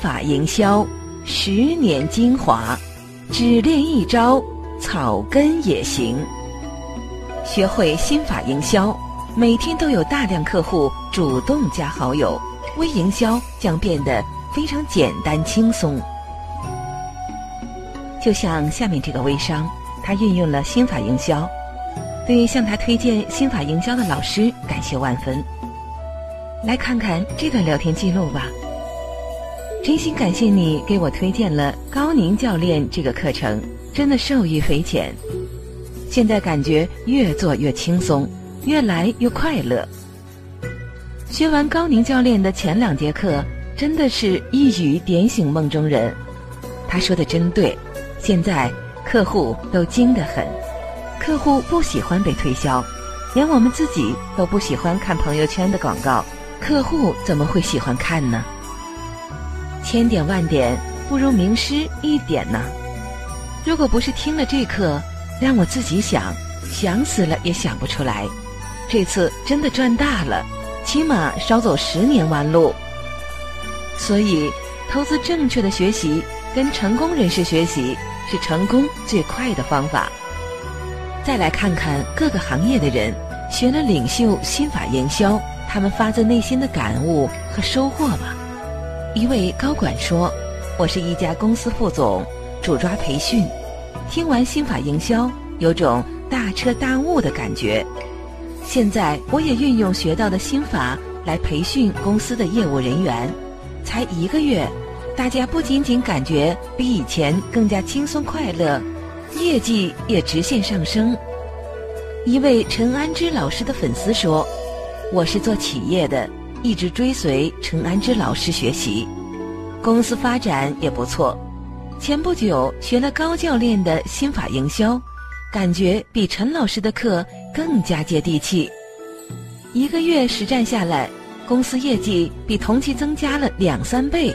法营销，十年精华，只练一招，草根也行。学会心法营销，每天都有大量客户主动加好友，微营销将变得非常简单轻松。就像下面这个微商，他运用了心法营销，对向他推荐心法营销的老师感谢万分。来看看这段聊天记录吧。真心感谢你给我推荐了高宁教练这个课程，真的受益匪浅。现在感觉越做越轻松，越来越快乐。学完高宁教练的前两节课，真的是一语点醒梦中人。他说的真对，现在客户都精得很，客户不喜欢被推销，连我们自己都不喜欢看朋友圈的广告，客户怎么会喜欢看呢？千点万点不如名师一点呢。如果不是听了这课，让我自己想，想死了也想不出来。这次真的赚大了，起码少走十年弯路。所以，投资正确的学习，跟成功人士学习是成功最快的方法。再来看看各个行业的人学了领袖心法营销，他们发自内心的感悟和收获吧。一位高管说：“我是一家公司副总，主抓培训。”听完心法营销，有种大彻大悟的感觉。现在我也运用学到的心法来培训公司的业务人员，才一个月，大家不仅仅感觉比以前更加轻松快乐，业绩也直线上升。一位陈安之老师的粉丝说：“我是做企业的，一直追随陈安之老师学习，公司发展也不错。”前不久学了高教练的心法营销，感觉比陈老师的课更加接地气。一个月实战下来，公司业绩比同期增加了两三倍。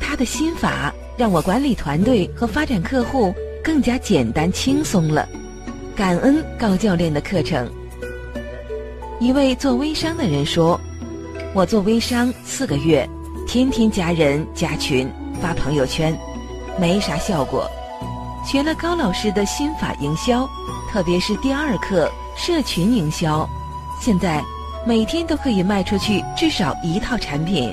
他的心法让我管理团队和发展客户更加简单轻松了。感恩高教练的课程。一位做微商的人说：“我做微商四个月，天天加人加群发朋友圈。”没啥效果，学了高老师的心法营销，特别是第二课社群营销，现在每天都可以卖出去至少一套产品，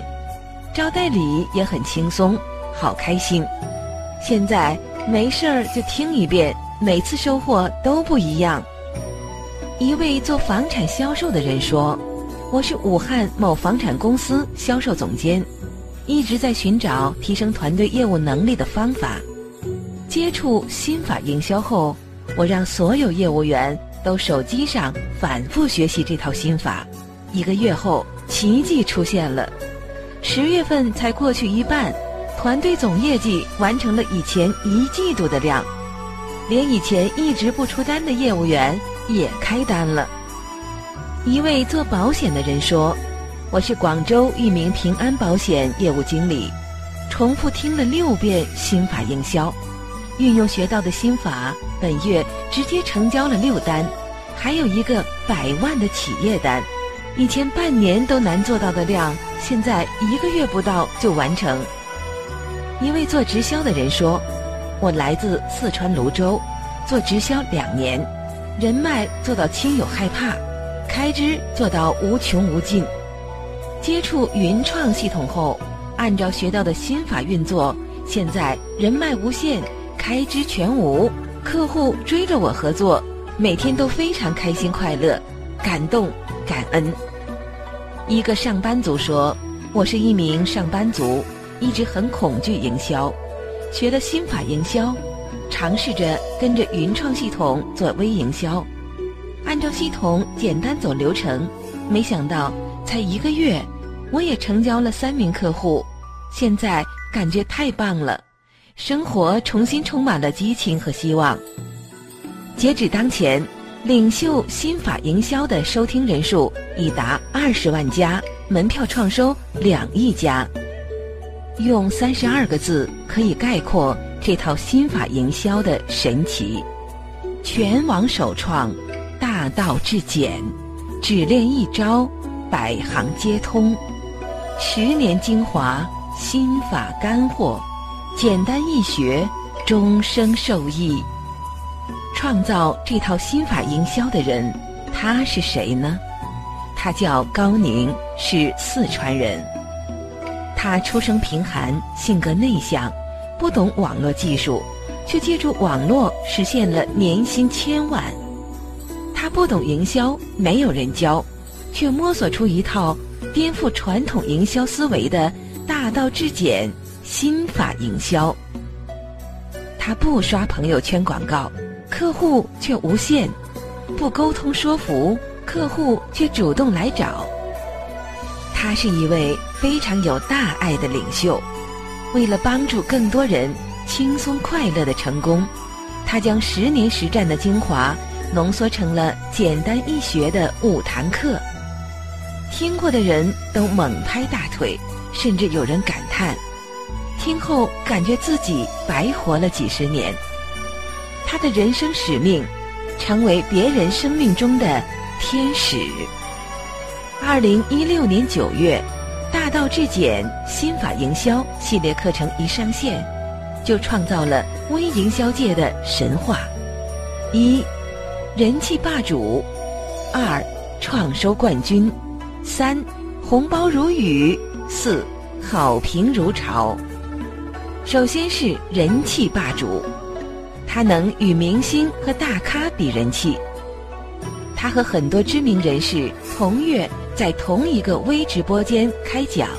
招代理也很轻松，好开心。现在没事儿就听一遍，每次收获都不一样。一位做房产销售的人说：“我是武汉某房产公司销售总监。”一直在寻找提升团队业务能力的方法。接触心法营销后，我让所有业务员都手机上反复学习这套心法。一个月后，奇迹出现了。十月份才过去一半，团队总业绩完成了以前一季度的量，连以前一直不出单的业务员也开单了。一位做保险的人说。我是广州一名平安保险业务经理，重复听了六遍心法营销，运用学到的心法，本月直接成交了六单，还有一个百万的企业单，以前半年都难做到的量，现在一个月不到就完成。一位做直销的人说：“我来自四川泸州，做直销两年，人脉做到亲友害怕，开支做到无穷无尽。”接触云创系统后，按照学到的心法运作，现在人脉无限，开支全无，客户追着我合作，每天都非常开心快乐，感动感恩。一个上班族说：“我是一名上班族，一直很恐惧营销，学了心法营销，尝试着跟着云创系统做微营销，按照系统简单走流程，没想到。”才一个月，我也成交了三名客户，现在感觉太棒了，生活重新充满了激情和希望。截止当前，领袖心法营销的收听人数已达二十万加，门票创收两亿加。用三十二个字可以概括这套心法营销的神奇：全网首创，道至简，只练一招。百行皆通，十年精华，心法干货，简单易学，终生受益。创造这套心法营销的人，他是谁呢？他叫高宁，是四川人。他出生贫寒，性格内向，不懂网络技术，却借助网络实现了年薪千万。不懂营销，没有人教，却摸索出一套颠覆传统营销思维的大道至简心法营销。他不刷朋友圈广告。客户却无限，不沟通说服，客户却主动来找。他是一位非常有大爱的领袖，为了帮助更多人轻松快乐的成功，他将十年实战的精华浓缩成了简单易学的五堂课。听过的人都猛拍大腿，甚至有人感叹：听后感觉自己白活了几十年。他的人生使命，成为别人生命中的天使。二零一六年九月，《大道至简心法营销》系列课程一上线，就创造了微营销界的神话：一、人气霸主；二、创收冠军；三、红包如雨；四、好评如潮。首先是人气霸主。他能与明星和大咖比人气。他和很多知名人士同月在同一个微直播间开讲，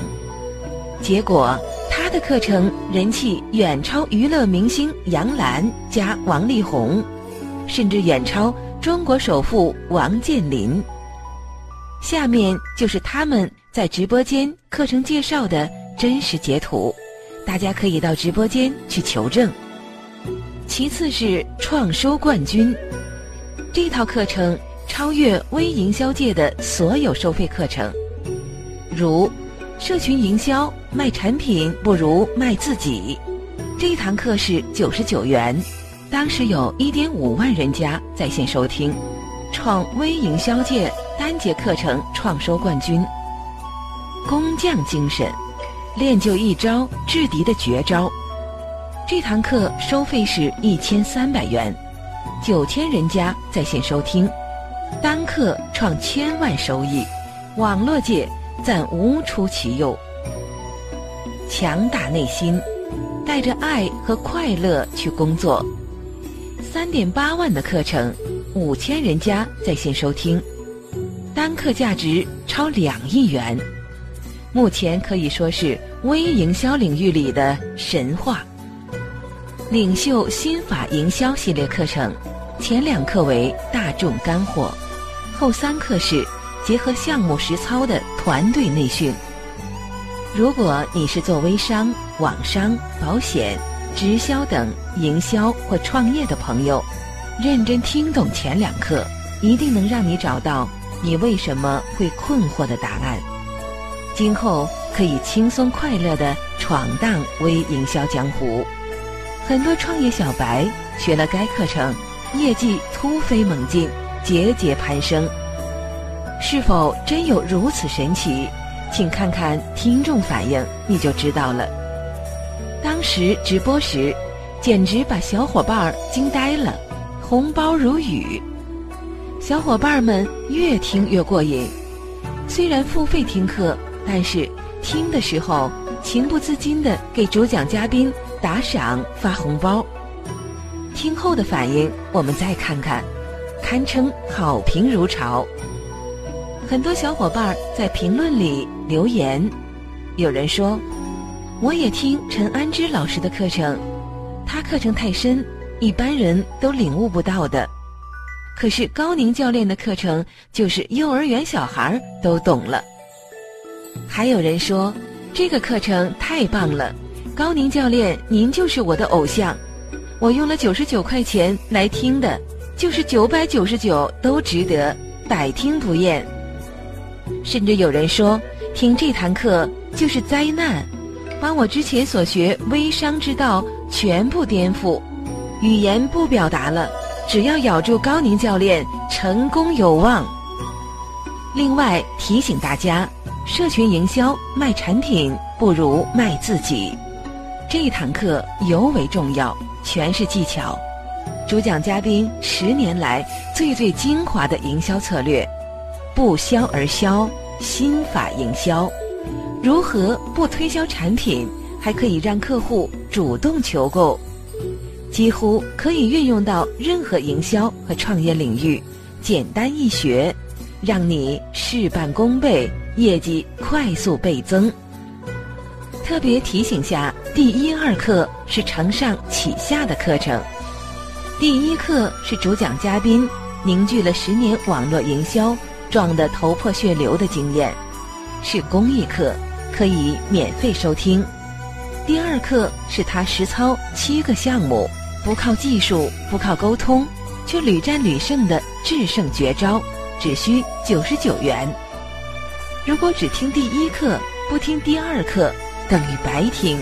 结果他的课程人气远超娱乐明星杨澜加王力宏，甚至远超中国首富王健林。下面就是他们在直播间课程介绍的真实截图，大家可以到直播间去求证。其次是创收冠军，这套课程超越微营销界的所有收费课程，如社群营销卖产品不如卖自己，这堂课是九十九元，当时有一点五万人家在线收听，创微营销界单节课程创收冠军。工匠精神，练就一招制敌的绝招。这堂课收费是一千三百元，九千人家在线收听，单课创千万收益，网络界暂无出其右。强大内心，带着爱和快乐去工作，三点八万的课程，五千人家在线收听，单课价值超两亿元，目前可以说是微营销领域里的神话。领袖心法营销系列课程，前两课为大众干货，后三课是结合项目实操的团队内训。如果你是做微商、网商、保险、直销等营销或创业的朋友，认真听懂前两课，一定能让你找到你为什么会困惑的答案。今后可以轻松快乐的闯荡微营销江湖。很多创业小白学了该课程，业绩突飞猛进，节节攀升。是否真有如此神奇？请看看听众反应，你就知道了。当时直播时，简直把小伙伴儿惊呆了，红包如雨，小伙伴们越听越过瘾。虽然付费听课，但是听的时候情不自禁地给主讲嘉宾。打赏发红包，听后的反应我们再看看，堪称好评如潮。很多小伙伴在评论里留言，有人说：“我也听陈安之老师的课程，他课程太深，一般人都领悟不到的。可是高宁教练的课程，就是幼儿园小孩都懂了。”还有人说：“这个课程太棒了。”高宁教练，您就是我的偶像，我用了九十九块钱来听的，就是九百九十九都值得，百听不厌。甚至有人说，听这堂课就是灾难，把我之前所学微商之道全部颠覆，语言不表达了，只要咬住高宁教练，成功有望。另外提醒大家，社群营销卖产品。不如卖自己。这一堂课尤为重要，全是技巧。主讲嘉宾十年来最最精华的营销策略，不销而销，心法营销，如何不推销产品，还可以让客户主动求购，几乎可以运用到任何营销和创业领域，简单易学，让你事半功倍，业绩快速倍增。特别提醒下，第一二课是承上启下的课程。第一课是主讲嘉宾凝聚了十年网络营销撞得头破血流的经验，是公益课，可以免费收听。第二课是他实操七个项目，不靠技术，不靠沟通，却屡战屡胜的制胜绝招，只需九十九元。如果只听第一课，不听第二课，等于白听；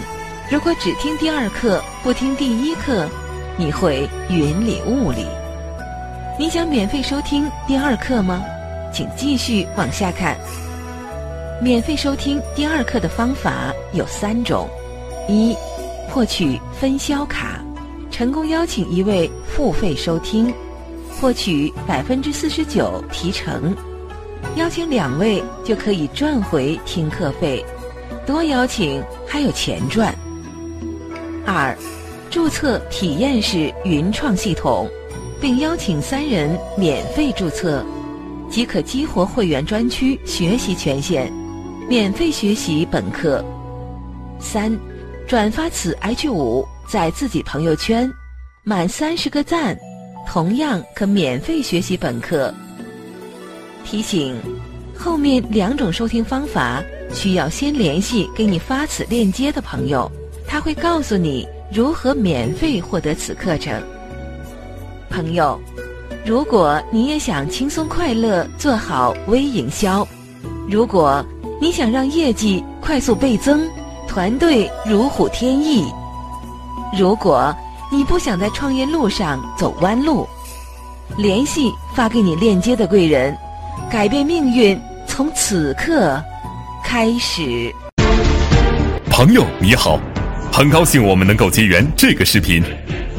如果只听第二课，不听第一课。你会云里雾里。你想免费收听第二课吗？请继续往下看。免费收听第二课的方法有三种：一、获取分销卡，成功邀请一位付费收听，获取百分之四十九提成；邀请两位就可以赚回听课费，多邀请还有钱赚。二。注册体验式云创系统，并邀请三人免费注册，即可激活会员专区学习权限，免费学习本课。三，转发此 H 五在自己朋友圈，满三十个赞，同样可免费学习本课。提醒：后面两种收听方法需要先联系给你发此链接的朋友，他会告诉你。如何免费获得此课程？朋友，如果你也想轻松快乐做好微营销，如果你想让业绩快速倍增，团队如虎添翼，如果你不想在创业路上走弯路，联系发给你链接的贵人，改变命运从此刻开始。朋友你好。很高兴我们能够结缘这个视频，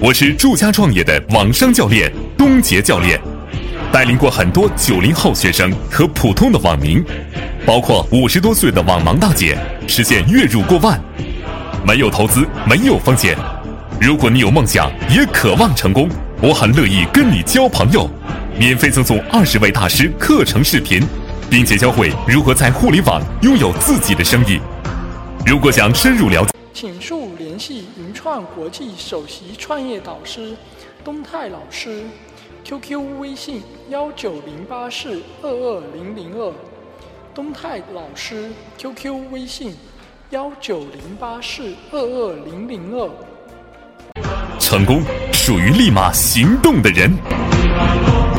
我是住家创业的网商教练东杰教练，带领过很多九零后学生和普通的网民，包括五十多岁的网盲大姐，实现月入过万，没有投资，没有风险。如果你有梦想，也渴望成功，我很乐意跟你交朋友，免费赠送二十位大师课程视频，并且教会如何在互联网拥有自己的生意。如果想深入了解。请速联系云创国际首席创业导师东泰老师，QQ 微信幺九零八四二二零零二，东泰老师 QQ 微信幺九零八四二二零零二。成功属于立马行动的人。